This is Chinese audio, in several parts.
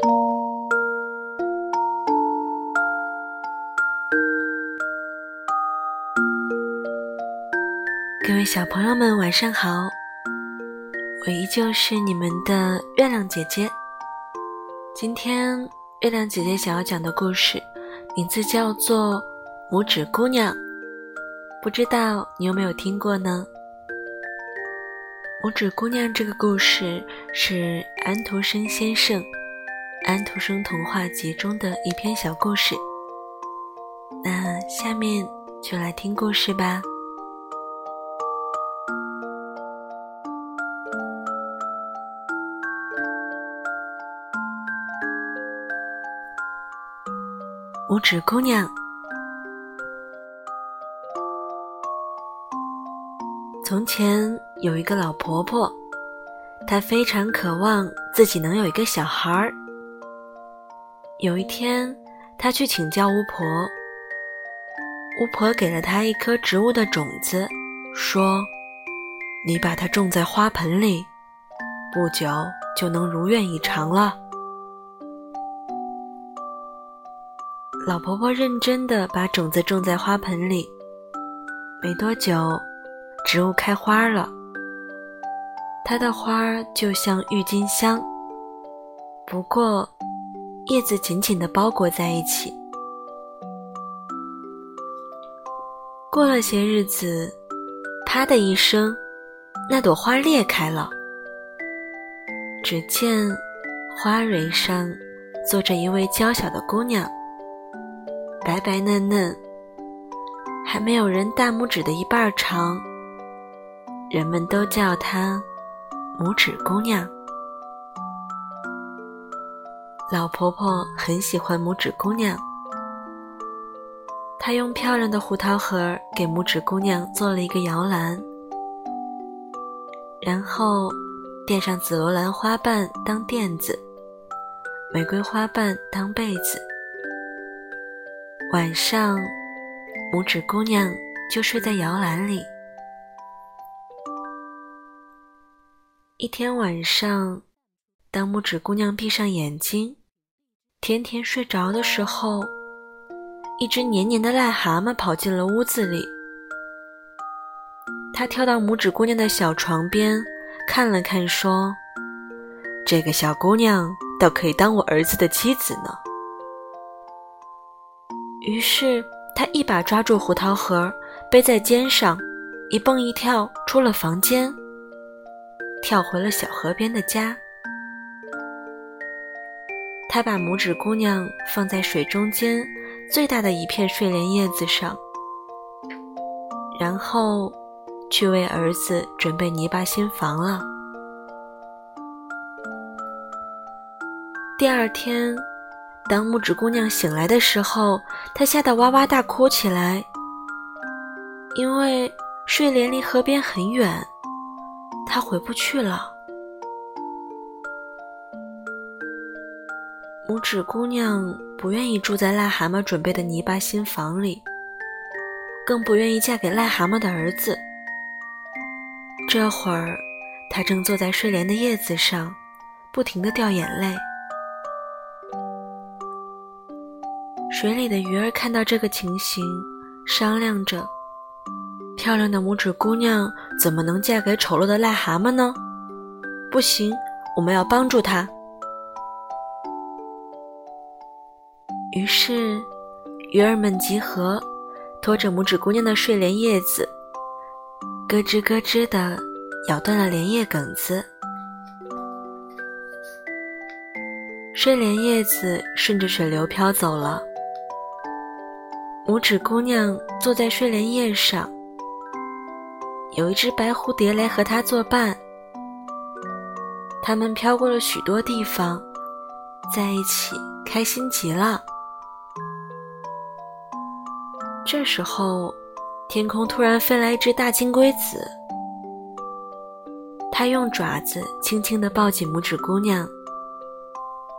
各位小朋友们，晚上好！我依旧是你们的月亮姐姐。今天月亮姐姐想要讲的故事，名字叫做《拇指姑娘》，不知道你有没有听过呢？《拇指姑娘》这个故事是安徒生先生《安徒生童话集》中的一篇小故事。那下面就来听故事吧。拇指姑娘。从前有一个老婆婆，她非常渴望自己能有一个小孩儿。有一天，他去请教巫婆，巫婆给了他一颗植物的种子，说：“你把它种在花盆里，不久就能如愿以偿了。”老婆婆认真的把种子种在花盆里，没多久，植物开花了。它的花就像郁金香，不过叶子紧紧的包裹在一起。过了些日子，啪的一声，那朵花裂开了。只见花蕊上坐着一位娇小的姑娘。白白嫩嫩，还没有人大拇指的一半长。人们都叫她拇指姑娘。老婆婆很喜欢拇指姑娘，她用漂亮的胡桃核给拇指姑娘做了一个摇篮，然后垫上紫罗兰花瓣当垫子，玫瑰花瓣当被子。晚上，拇指姑娘就睡在摇篮里。一天晚上，当拇指姑娘闭上眼睛，甜甜睡着的时候，一只黏黏的癞蛤蟆跑进了屋子里。它跳到拇指姑娘的小床边，看了看，说：“这个小姑娘倒可以当我儿子的妻子呢。”于是，他一把抓住胡桃核，背在肩上，一蹦一跳出了房间，跳回了小河边的家。他把拇指姑娘放在水中间最大的一片睡莲叶子上，然后去为儿子准备泥巴新房了。第二天。当拇指姑娘醒来的时候，她吓得哇哇大哭起来，因为睡莲离河边很远，她回不去了。拇指姑娘不愿意住在癞蛤蟆准备的泥巴新房里，更不愿意嫁给癞蛤蟆的儿子。这会儿，她正坐在睡莲的叶子上，不停的掉眼泪。水里的鱼儿看到这个情形，商量着：漂亮的拇指姑娘怎么能嫁给丑陋的癞蛤蟆呢？不行，我们要帮助她。于是，鱼儿们集合，拖着拇指姑娘的睡莲叶子，咯吱咯吱地咬断了莲叶梗子。睡莲叶子顺着水流飘走了。拇指姑娘坐在睡莲叶上，有一只白蝴蝶来和她作伴。它们飘过了许多地方，在一起开心极了。这时候，天空突然飞来一只大金龟子，它用爪子轻轻地抱紧拇指姑娘，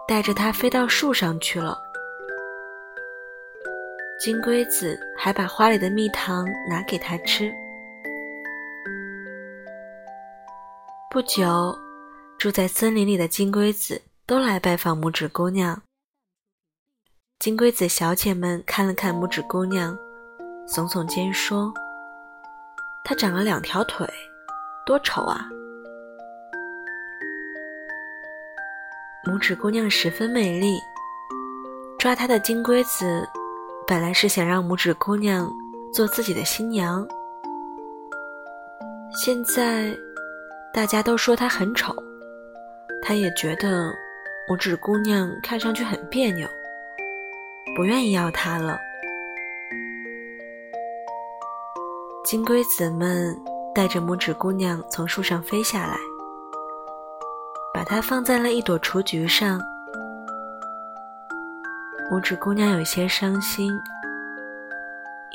带着她飞到树上去了。金龟子还把花里的蜜糖拿给他吃。不久，住在森林里的金龟子都来拜访拇指姑娘。金龟子小姐们看了看拇指姑娘，耸耸肩说：“她长了两条腿，多丑啊！”拇指姑娘十分美丽，抓她的金龟子本来是想让拇指姑娘做自己的新娘，现在大家都说她很丑，她也觉得拇指姑娘看上去很别扭。不愿意要她了。金龟子们带着拇指姑娘从树上飞下来，把它放在了一朵雏菊上。拇指姑娘有些伤心，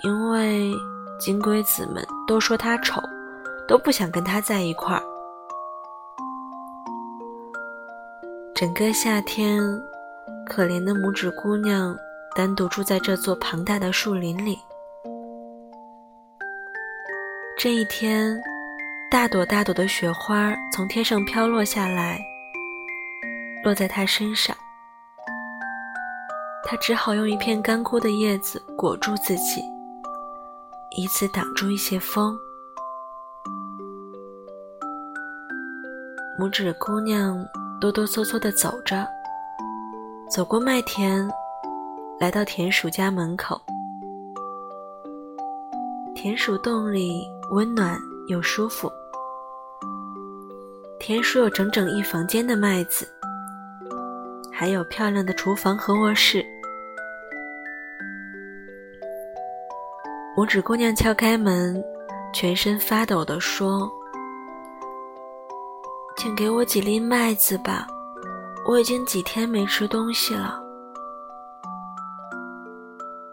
因为金龟子们都说它丑，都不想跟它在一块儿。整个夏天，可怜的拇指姑娘。单独住在这座庞大的树林里。这一天，大朵大朵的雪花从天上飘落下来，落在他身上。他只好用一片干枯的叶子裹住自己，以此挡住一些风。拇指姑娘哆哆嗦嗦地走着，走过麦田。来到田鼠家门口，田鼠洞里温暖又舒服。田鼠有整整一房间的麦子，还有漂亮的厨房和卧室。拇指姑娘敲开门，全身发抖地说：“请给我几粒麦子吧，我已经几天没吃东西了。”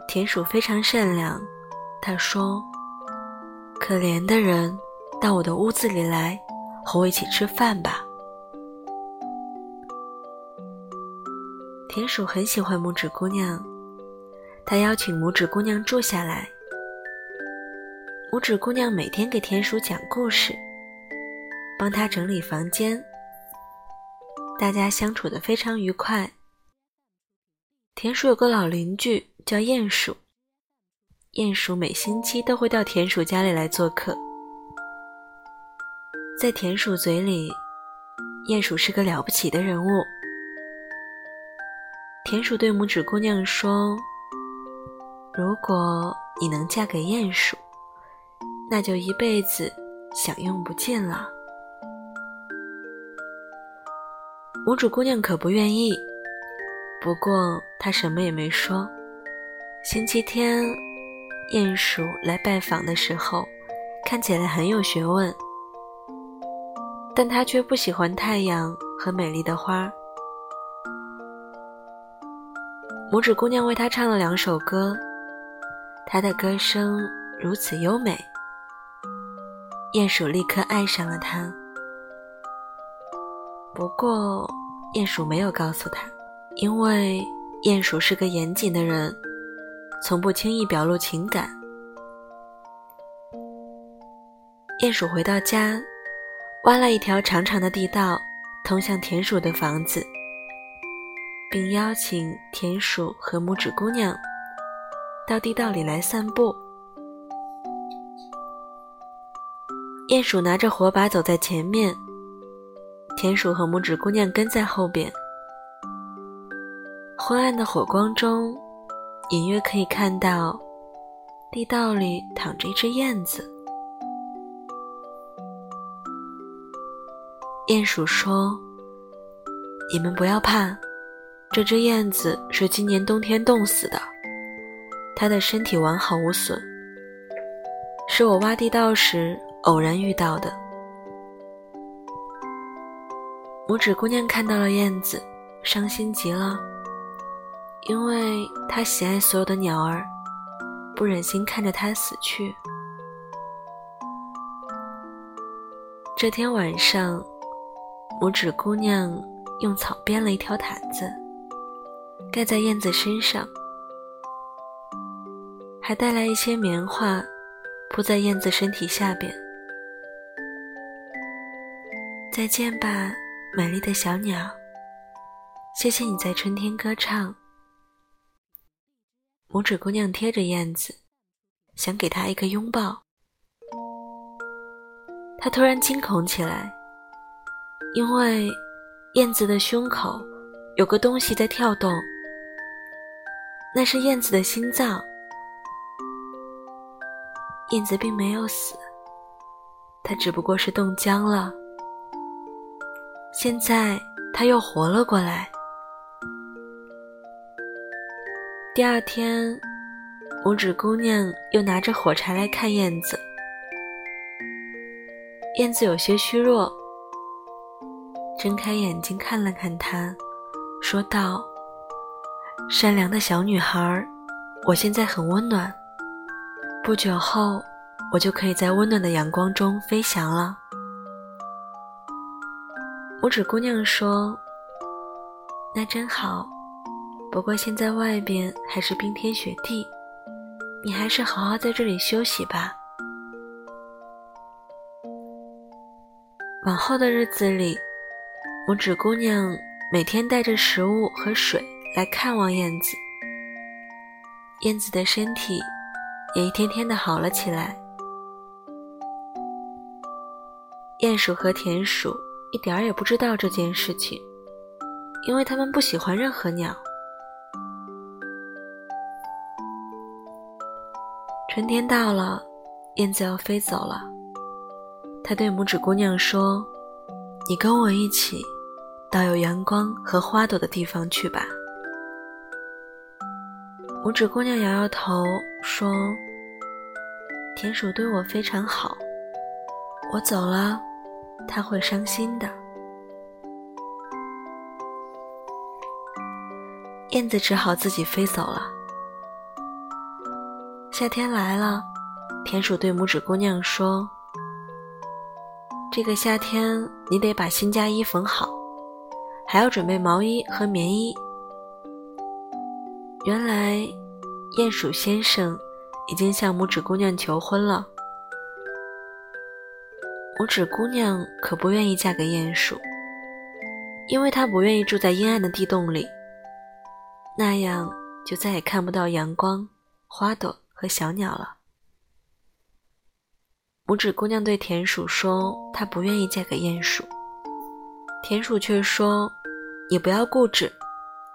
田鼠非常善良，他说：“可怜的人，到我的屋子里来，和我一起吃饭吧。”田鼠很喜欢拇指姑娘，他邀请拇指姑娘住下来。拇指姑娘每天给田鼠讲故事，帮他整理房间，大家相处的非常愉快。田鼠有个老邻居。叫鼹鼠，鼹鼠每星期都会到田鼠家里来做客。在田鼠嘴里，鼹鼠是个了不起的人物。田鼠对拇指姑娘说：“如果你能嫁给鼹鼠，那就一辈子享用不尽了。”拇指姑娘可不愿意，不过她什么也没说。星期天，鼹鼠来拜访的时候，看起来很有学问，但他却不喜欢太阳和美丽的花。拇指姑娘为他唱了两首歌，她的歌声如此优美，鼹鼠立刻爱上了她。不过，鼹鼠没有告诉他，因为鼹鼠是个严谨的人。从不轻易表露情感。鼹鼠回到家，挖了一条长长的地道，通向田鼠的房子，并邀请田鼠和拇指姑娘到地道里来散步。鼹鼠拿着火把走在前面，田鼠和拇指姑娘跟在后边。昏暗的火光中。隐约可以看到，地道里躺着一只燕子。鼹鼠说：“你们不要怕，这只燕子是今年冬天冻死的，它的身体完好无损，是我挖地道时偶然遇到的。”拇指姑娘看到了燕子，伤心极了。因为他喜爱所有的鸟儿，不忍心看着它死去。这天晚上，拇指姑娘用草编了一条毯子，盖在燕子身上，还带来一些棉花，铺在燕子身体下边。再见吧，美丽的小鸟。谢谢你在春天歌唱。拇指姑娘贴着燕子，想给她一个拥抱。她突然惊恐起来，因为燕子的胸口有个东西在跳动，那是燕子的心脏。燕子并没有死，它只不过是冻僵了。现在它又活了过来。第二天，拇指姑娘又拿着火柴来看燕子。燕子有些虚弱，睁开眼睛看了看她，说道：“善良的小女孩，我现在很温暖。不久后，我就可以在温暖的阳光中飞翔了。”拇指姑娘说：“那真好，不过现在外边还是冰天雪地，你还是好好在这里休息吧。”往后的日子里，拇指姑娘每天带着食物和水来看望燕子。燕子的身体也一天天的好了起来。鼹鼠和田鼠一点儿也不知道这件事情，因为他们不喜欢任何鸟。春天到了，燕子要飞走了。他对拇指姑娘说：“你跟我一起，到有阳光和花朵的地方去吧。”拇指姑娘摇摇头说：“田鼠对我非常好，我走了，他会伤心的。”燕子只好自己飞走了。夏天来了，田鼠对拇指姑娘说。这个夏天，你得把新家衣缝好，还要准备毛衣和棉衣。原来，鼹鼠先生已经向拇指姑娘求婚了。拇指姑娘可不愿意嫁给鼹鼠，因为她不愿意住在阴暗的地洞里，那样就再也看不到阳光、花朵和小鸟了。拇指姑娘对田鼠说：“她不愿意嫁给鼹鼠。”田鼠却说：“你不要固执，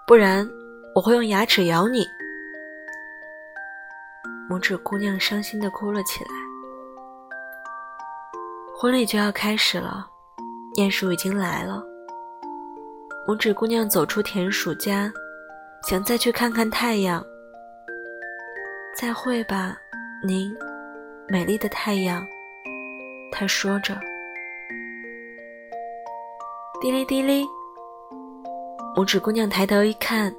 不然我会用牙齿咬你。”拇指姑娘伤心的哭了起来。婚礼就要开始了，鼹鼠已经来了。拇指姑娘走出田鼠家，想再去看看太阳。再会吧，您，美丽的太阳。他说着：“滴哩滴哩。”拇指姑娘抬头一看，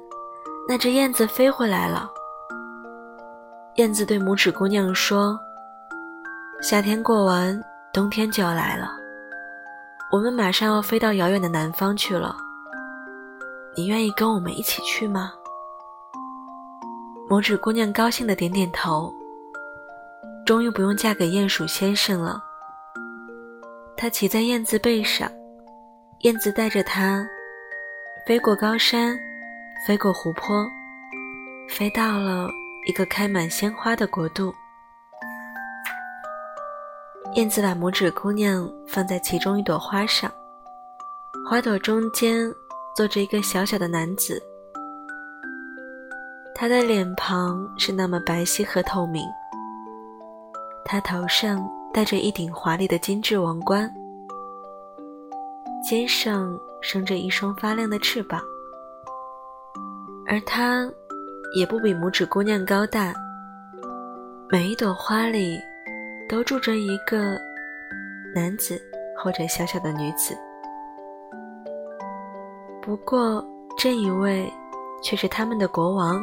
那只燕子飞回来了。燕子对拇指姑娘说：“夏天过完，冬天就要来了，我们马上要飞到遥远的南方去了。你愿意跟我们一起去吗？”拇指姑娘高兴的点点头，终于不用嫁给鼹鼠先生了。他骑在燕子背上，燕子带着他飞过高山，飞过湖泊，飞到了一个开满鲜花的国度。燕子把拇指姑娘放在其中一朵花上，花朵中间坐着一个小小的男子，他的脸庞是那么白皙和透明，他头上。戴着一顶华丽的精致王冠，肩上生着一双发亮的翅膀，而他也不比拇指姑娘高大。每一朵花里都住着一个男子或者小小的女子，不过这一位却是他们的国王。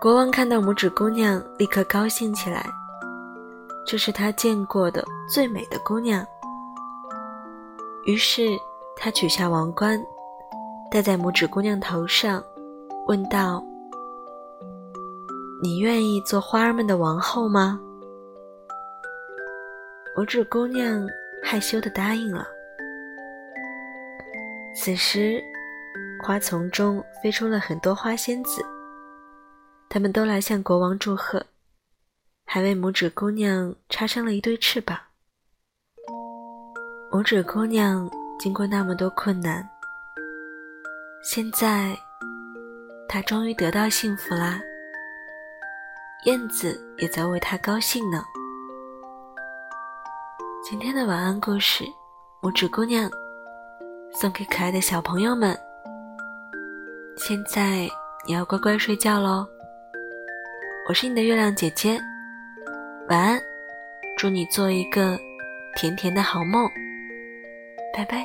国王看到拇指姑娘，立刻高兴起来。这是他见过的最美的姑娘。于是他取下王冠，戴在拇指姑娘头上，问道：“你愿意做花儿们的王后吗？”拇指姑娘害羞的答应了。此时，花丛中飞出了很多花仙子，他们都来向国王祝贺，还为拇指姑娘插上了一对翅膀。拇指姑娘经过那么多困难，现在她终于得到幸福啦。燕子也在为她高兴呢。今天的晚安故事，拇指姑娘送给可爱的小朋友们。现在你要乖乖睡觉喽。我是你的月亮姐姐，晚安，祝你做一个甜甜的好梦。拜拜。